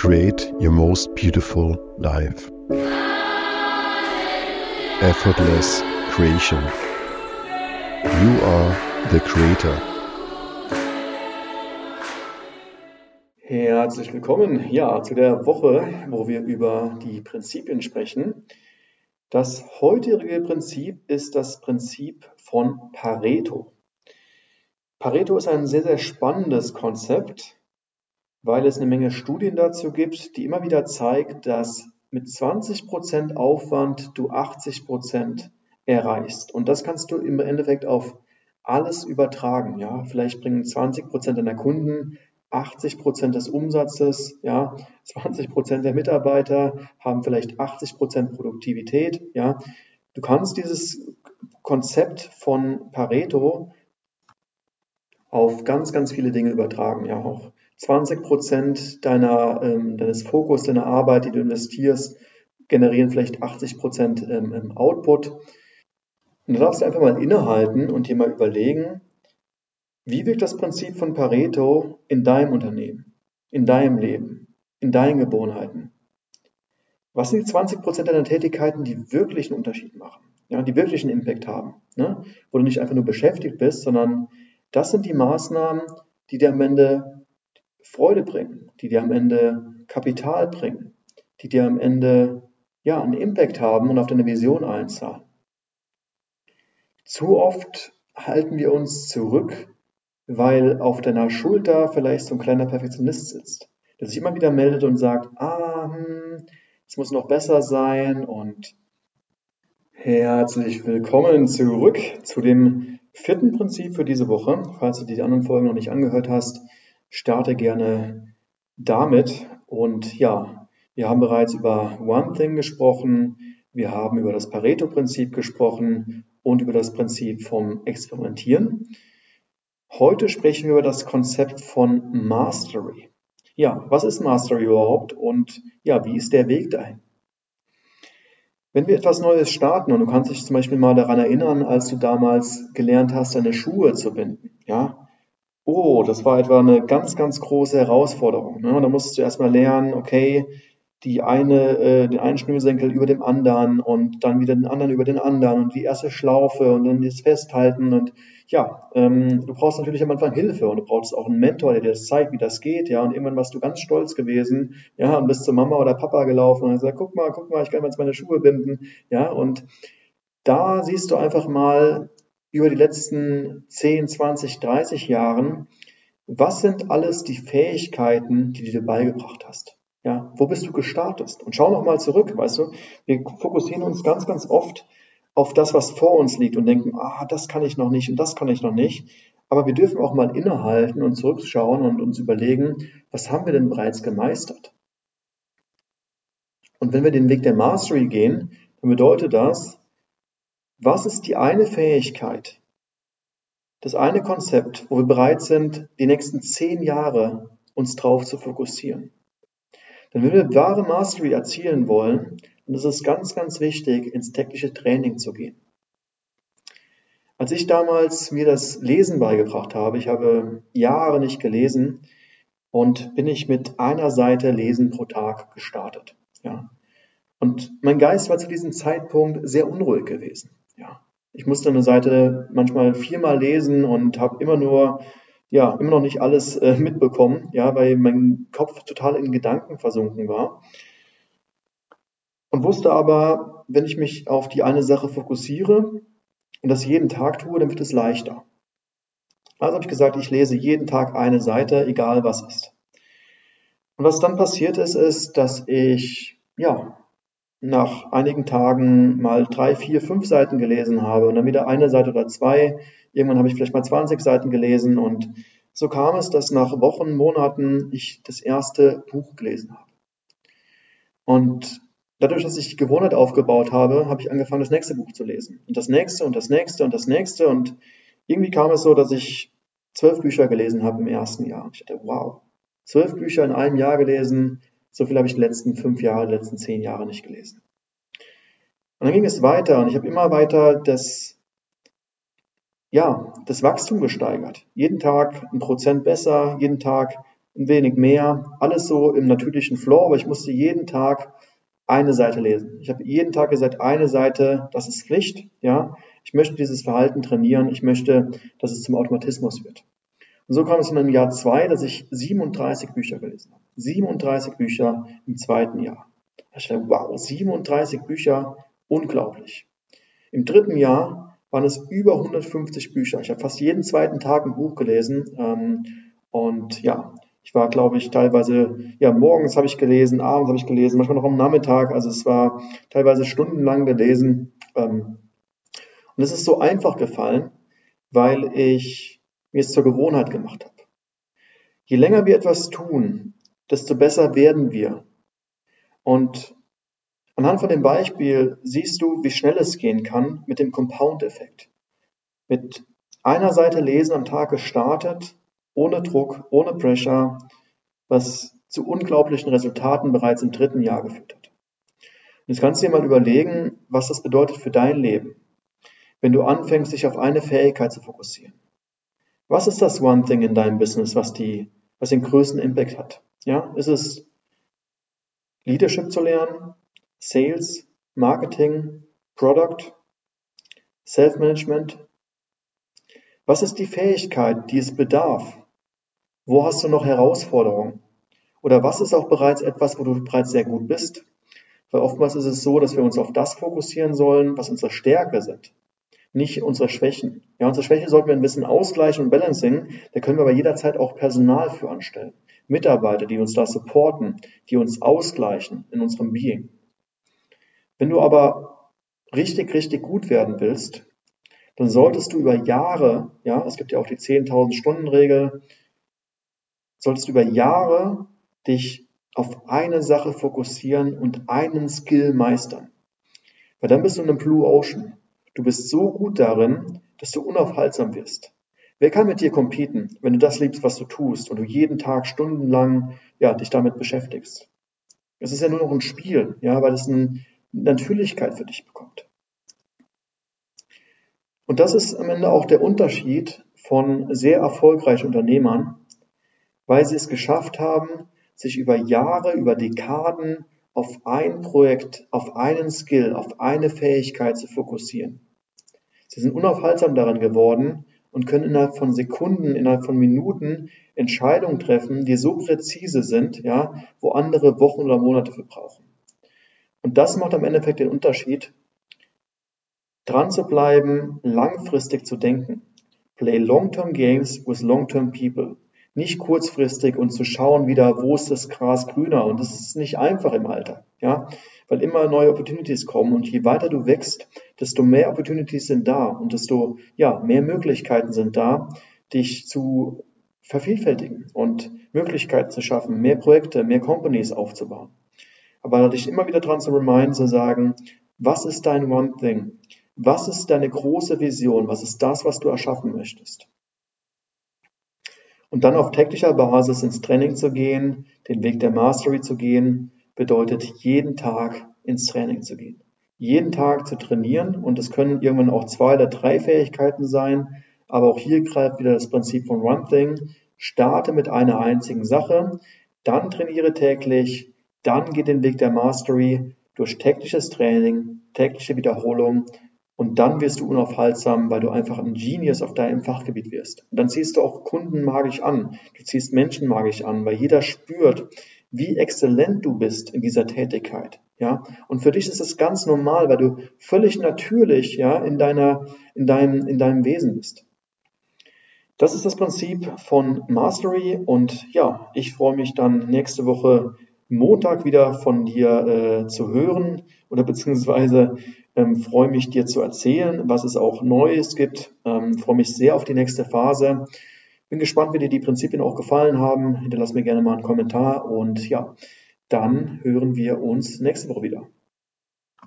create your most beautiful life. Effortless creation. You are the creator. Herzlich willkommen, ja, zu der Woche, wo wir über die Prinzipien sprechen. Das heutige Prinzip ist das Prinzip von Pareto. Pareto ist ein sehr, sehr spannendes Konzept, weil es eine Menge Studien dazu gibt, die immer wieder zeigt, dass mit 20% Aufwand du 80% erreichst. Und das kannst du im Endeffekt auf alles übertragen. Ja, vielleicht bringen 20% deiner Kunden 80% des Umsatzes, ja, 20% der Mitarbeiter haben vielleicht 80% Produktivität, ja. Du kannst dieses Konzept von Pareto auf ganz, ganz viele Dinge übertragen, ja auch 20 Prozent deiner, ähm, deines Fokus, deiner Arbeit, die du investierst, generieren vielleicht 80 Prozent ähm, Output. Und da darfst du einfach mal innehalten und dir mal überlegen, wie wirkt das Prinzip von Pareto in deinem Unternehmen, in deinem Leben, in deinen Gewohnheiten? Was sind die 20 Prozent deiner Tätigkeiten, die wirklich einen Unterschied machen, ja, die wirklich einen Impact haben, ne? wo du nicht einfach nur beschäftigt bist, sondern das sind die Maßnahmen, die dir am Ende Freude bringen, die dir am Ende Kapital bringen, die dir am Ende ja einen Impact haben und auf deine Vision einzahlen. Zu oft halten wir uns zurück, weil auf deiner Schulter vielleicht so ein kleiner Perfektionist sitzt, der sich immer wieder meldet und sagt, ah, hm, es muss noch besser sein und herzlich willkommen zurück zu dem vierten Prinzip für diese Woche. Falls du die anderen Folgen noch nicht angehört hast, starte gerne damit. Und ja, wir haben bereits über One Thing gesprochen, wir haben über das Pareto-Prinzip gesprochen und über das Prinzip vom Experimentieren. Heute sprechen wir über das Konzept von Mastery. Ja, was ist Mastery überhaupt und ja, wie ist der Weg dahin? Wenn wir etwas Neues starten und du kannst dich zum Beispiel mal daran erinnern, als du damals gelernt hast, deine Schuhe zu binden, ja, Oh, das war etwa eine ganz, ganz große Herausforderung. Ne? Da musstest du erstmal lernen, okay, die eine, äh, den einen Schnürsenkel über dem anderen und dann wieder den anderen über den anderen und die erste Schlaufe und dann das Festhalten und ja, ähm, du brauchst natürlich am Anfang Hilfe und du brauchst auch einen Mentor, der dir das zeigt, wie das geht, ja, und irgendwann warst du ganz stolz gewesen, ja, und bist zur Mama oder Papa gelaufen und gesagt, guck mal, guck mal, ich kann jetzt meine Schuhe binden, ja, und da siehst du einfach mal, über die letzten 10, 20, 30 Jahren, was sind alles die Fähigkeiten, die du dir beigebracht hast? Ja, wo bist du gestartet? Und schau noch mal zurück, weißt du? Wir fokussieren uns ganz, ganz oft auf das, was vor uns liegt und denken, ah, das kann ich noch nicht und das kann ich noch nicht. Aber wir dürfen auch mal innehalten und zurückschauen und uns überlegen, was haben wir denn bereits gemeistert? Und wenn wir den Weg der Mastery gehen, dann bedeutet das, was ist die eine Fähigkeit, das eine Konzept, wo wir bereit sind, die nächsten zehn Jahre uns drauf zu fokussieren? Denn wenn wir wahre Mastery erzielen wollen, dann ist es ganz, ganz wichtig, ins tägliche Training zu gehen. Als ich damals mir das Lesen beigebracht habe, ich habe Jahre nicht gelesen und bin ich mit einer Seite Lesen pro Tag gestartet. Ja. Und mein Geist war zu diesem Zeitpunkt sehr unruhig gewesen ja, ich musste eine Seite manchmal viermal lesen und habe immer nur, ja, immer noch nicht alles äh, mitbekommen, ja, weil mein Kopf total in Gedanken versunken war. Und wusste aber, wenn ich mich auf die eine Sache fokussiere und das jeden Tag tue, dann wird es leichter. Also habe ich gesagt, ich lese jeden Tag eine Seite, egal was ist. Und was dann passiert ist, ist, dass ich ja nach einigen Tagen mal drei, vier, fünf Seiten gelesen habe und dann wieder eine Seite oder zwei. Irgendwann habe ich vielleicht mal 20 Seiten gelesen und so kam es, dass nach Wochen, Monaten ich das erste Buch gelesen habe. Und dadurch, dass ich Gewohnheit aufgebaut habe, habe ich angefangen, das nächste Buch zu lesen. Und das nächste und das nächste und das nächste. Und irgendwie kam es so, dass ich zwölf Bücher gelesen habe im ersten Jahr. Ich dachte, wow, zwölf Bücher in einem Jahr gelesen, so viel habe ich die letzten fünf Jahre, die letzten zehn Jahre nicht gelesen. Und dann ging es weiter und ich habe immer weiter das, ja, das Wachstum gesteigert. Jeden Tag ein Prozent besser, jeden Tag ein wenig mehr, alles so im natürlichen Flow, aber ich musste jeden Tag eine Seite lesen. Ich habe jeden Tag gesagt, eine Seite, das ist Pflicht, ja. Ich möchte dieses Verhalten trainieren, ich möchte, dass es zum Automatismus wird. Und so kam es in einem Jahr zwei, dass ich 37 Bücher gelesen habe. 37 Bücher im zweiten Jahr. Ich dachte, wow, 37 Bücher, unglaublich. Im dritten Jahr waren es über 150 Bücher. Ich habe fast jeden zweiten Tag ein Buch gelesen. Ähm, und ja, ich war, glaube ich, teilweise, ja, morgens habe ich gelesen, abends habe ich gelesen, manchmal noch am Nachmittag. Also es war teilweise stundenlang gelesen. Ähm, und es ist so einfach gefallen, weil ich mir es zur Gewohnheit gemacht habe. Je länger wir etwas tun, desto besser werden wir. Und anhand von dem Beispiel siehst du, wie schnell es gehen kann mit dem Compound-Effekt. Mit einer Seite lesen am Tag gestartet ohne Druck, ohne Pressure, was zu unglaublichen Resultaten bereits im dritten Jahr geführt hat. Und jetzt kannst du dir mal überlegen, was das bedeutet für dein Leben, wenn du anfängst, dich auf eine Fähigkeit zu fokussieren. Was ist das One Thing in deinem Business, was, die, was den größten Impact hat? Ja, ist es Leadership zu lernen, Sales, Marketing, Product, Self-Management? Was ist die Fähigkeit, die es bedarf, wo hast du noch Herausforderungen? Oder was ist auch bereits etwas, wo du bereits sehr gut bist? Weil oftmals ist es so, dass wir uns auf das fokussieren sollen, was unsere Stärke sind, nicht unsere Schwächen. Ja, unsere Schwäche sollten wir ein bisschen ausgleichen und balancing. Da können wir aber jederzeit auch Personal für anstellen. Mitarbeiter, die uns da supporten, die uns ausgleichen in unserem Being. Wenn du aber richtig, richtig gut werden willst, dann solltest du über Jahre, ja, es gibt ja auch die 10.000 Stunden Regel, solltest du über Jahre dich auf eine Sache fokussieren und einen Skill meistern. Weil dann bist du in einem Blue Ocean. Du bist so gut darin, dass du unaufhaltsam wirst. Wer kann mit dir competen, wenn du das liebst, was du tust und du jeden Tag stundenlang ja, dich damit beschäftigst? Es ist ja nur noch ein Spiel, ja, weil es eine Natürlichkeit für dich bekommt. Und das ist am Ende auch der Unterschied von sehr erfolgreichen Unternehmern weil sie es geschafft haben, sich über Jahre, über Dekaden auf ein Projekt, auf einen Skill, auf eine Fähigkeit zu fokussieren. Sie sind unaufhaltsam daran geworden und können innerhalb von Sekunden, innerhalb von Minuten Entscheidungen treffen, die so präzise sind, ja, wo andere Wochen oder Monate für brauchen. Und das macht am Endeffekt den Unterschied, dran zu bleiben, langfristig zu denken. Play long-term games with long-term people nicht kurzfristig und zu schauen wieder, wo ist das Gras grüner. Und das ist nicht einfach im Alter, ja, weil immer neue Opportunities kommen und je weiter du wächst, desto mehr Opportunities sind da und desto, ja, mehr Möglichkeiten sind da, dich zu vervielfältigen und Möglichkeiten zu schaffen, mehr Projekte, mehr Companies aufzubauen. Aber dich immer wieder dran zu reminden, zu sagen, was ist dein One Thing? Was ist deine große Vision? Was ist das, was du erschaffen möchtest? Und dann auf täglicher Basis ins Training zu gehen, den Weg der Mastery zu gehen, bedeutet jeden Tag ins Training zu gehen. Jeden Tag zu trainieren. Und es können irgendwann auch zwei oder drei Fähigkeiten sein, aber auch hier greift wieder das Prinzip von One Thing. Starte mit einer einzigen Sache, dann trainiere täglich, dann geh den Weg der Mastery durch tägliches Training, tägliche Wiederholung und dann wirst du unaufhaltsam, weil du einfach ein Genius auf deinem Fachgebiet wirst. Und dann ziehst du auch Kunden magisch an. Du ziehst Menschen magisch an, weil jeder spürt, wie exzellent du bist in dieser Tätigkeit. Ja, und für dich ist es ganz normal, weil du völlig natürlich, ja, in deiner, in deinem, in deinem Wesen bist. Das ist das Prinzip von Mastery und ja, ich freue mich dann nächste Woche Montag wieder von dir äh, zu hören oder beziehungsweise ähm, freue mich dir zu erzählen, was es auch Neues gibt. Ähm, freue mich sehr auf die nächste Phase. Bin gespannt, wie dir die Prinzipien auch gefallen haben. Hinterlass mir gerne mal einen Kommentar und ja, dann hören wir uns nächste Woche wieder.